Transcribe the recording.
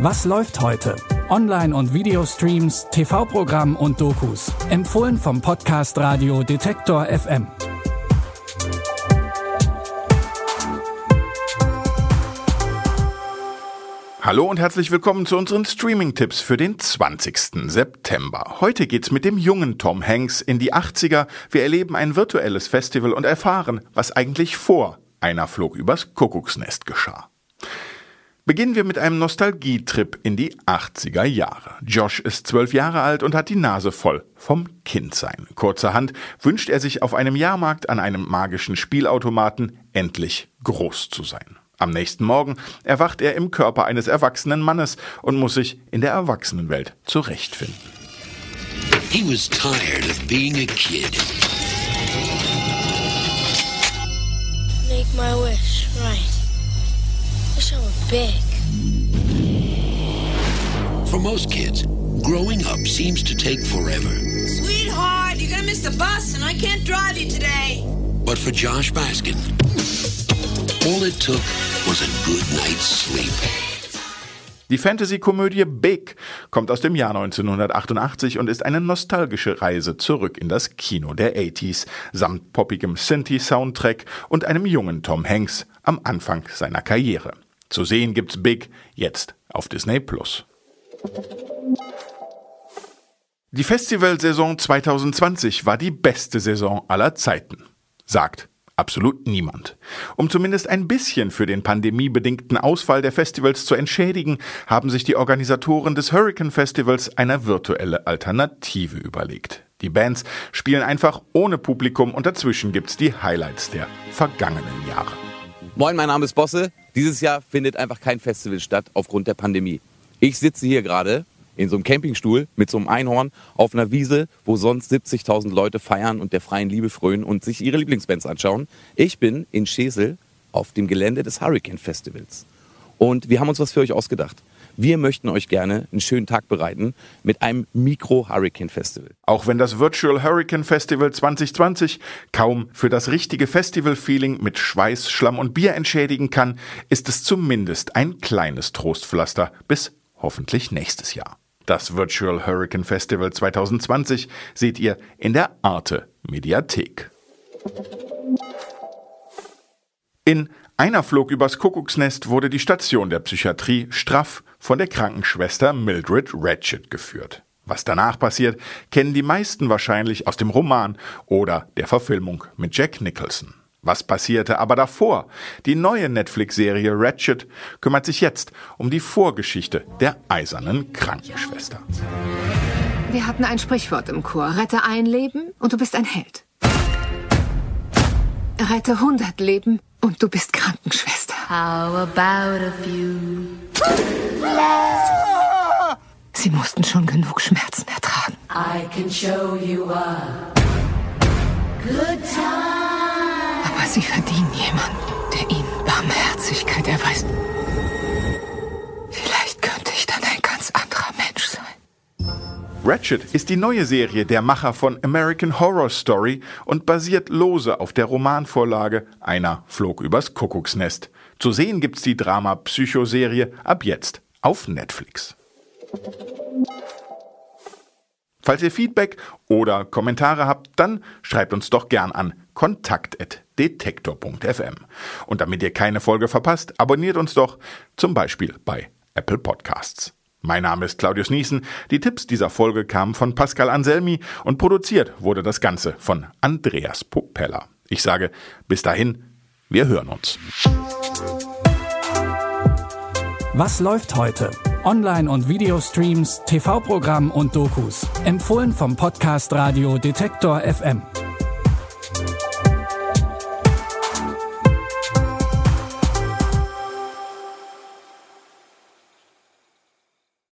Was läuft heute? Online- und Videostreams, TV-Programm und Dokus. Empfohlen vom Podcast Radio Detektor FM. Hallo und herzlich willkommen zu unseren Streaming-Tipps für den 20. September. Heute geht's mit dem jungen Tom Hanks in die 80er. Wir erleben ein virtuelles Festival und erfahren, was eigentlich vor einer Flog übers Kuckucksnest geschah. Beginnen wir mit einem Nostalgietrip in die 80er Jahre. Josh ist zwölf Jahre alt und hat die Nase voll vom Kindsein. Kurzerhand wünscht er sich auf einem Jahrmarkt an einem magischen Spielautomaten endlich groß zu sein. Am nächsten Morgen erwacht er im Körper eines erwachsenen Mannes und muss sich in der Erwachsenenwelt zurechtfinden. He was tired of being a kid. Make my wish, right. Were big. For most kids, growing up seems to take forever. Sweetheart, you're gonna miss the bus and I can't drive you today. But for Josh Baskin, all it took was a good night's sleep. Die Fantasy-Komödie Big kommt aus dem Jahr 1988 und ist eine nostalgische Reise zurück in das Kino der 80s, samt poppigem Synthie-Soundtrack und einem jungen Tom Hanks am Anfang seiner Karriere. Zu sehen gibt's Big jetzt auf Disney Plus. Die Festivalsaison 2020 war die beste Saison aller Zeiten, sagt absolut niemand. Um zumindest ein bisschen für den pandemiebedingten Ausfall der Festivals zu entschädigen, haben sich die Organisatoren des Hurricane Festivals eine virtuelle Alternative überlegt. Die Bands spielen einfach ohne Publikum und dazwischen gibt's die Highlights der vergangenen Jahre. Moin, mein Name ist Bosse. Dieses Jahr findet einfach kein Festival statt aufgrund der Pandemie. Ich sitze hier gerade in so einem Campingstuhl mit so einem Einhorn auf einer Wiese, wo sonst 70.000 Leute feiern und der freien Liebe frönen und sich ihre Lieblingsbands anschauen. Ich bin in Schesel auf dem Gelände des Hurricane Festivals. Und wir haben uns was für euch ausgedacht. Wir möchten euch gerne einen schönen Tag bereiten mit einem Mikro-Hurricane Festival. Auch wenn das Virtual Hurricane Festival 2020 kaum für das richtige Festival-Feeling mit Schweiß, Schlamm und Bier entschädigen kann, ist es zumindest ein kleines Trostpflaster bis hoffentlich nächstes Jahr. Das Virtual Hurricane Festival 2020 seht ihr in der Arte Mediathek. In einer flog übers Kuckucksnest wurde die Station der Psychiatrie straff von der Krankenschwester Mildred Ratchet geführt. Was danach passiert, kennen die meisten wahrscheinlich aus dem Roman oder der Verfilmung mit Jack Nicholson. Was passierte aber davor? Die neue Netflix-Serie Ratchet kümmert sich jetzt um die Vorgeschichte der eisernen Krankenschwester. Wir hatten ein Sprichwort im Chor. Rette ein Leben und du bist ein Held. Rette 100 Leben und du bist Krankenschwester. How about a few? Sie mussten schon genug Schmerzen ertragen. I can show you a good time. Aber sie verdienen jemanden, der ihnen Barmherzigkeit erweist. Ratchet ist die neue Serie der Macher von American Horror Story und basiert lose auf der Romanvorlage Einer flog übers Kuckucksnest. Zu sehen gibt's die Drama-Psychoserie ab jetzt auf Netflix. Falls ihr Feedback oder Kommentare habt, dann schreibt uns doch gern an kontakt.detektor.fm. Und damit ihr keine Folge verpasst, abonniert uns doch zum Beispiel bei Apple Podcasts. Mein Name ist Claudius Niesen. Die Tipps dieser Folge kamen von Pascal Anselmi und produziert wurde das Ganze von Andreas Popella. Ich sage bis dahin, wir hören uns. Was läuft heute? Online- und Videostreams, TV-Programm und Dokus. Empfohlen vom Podcast Radio Detektor FM.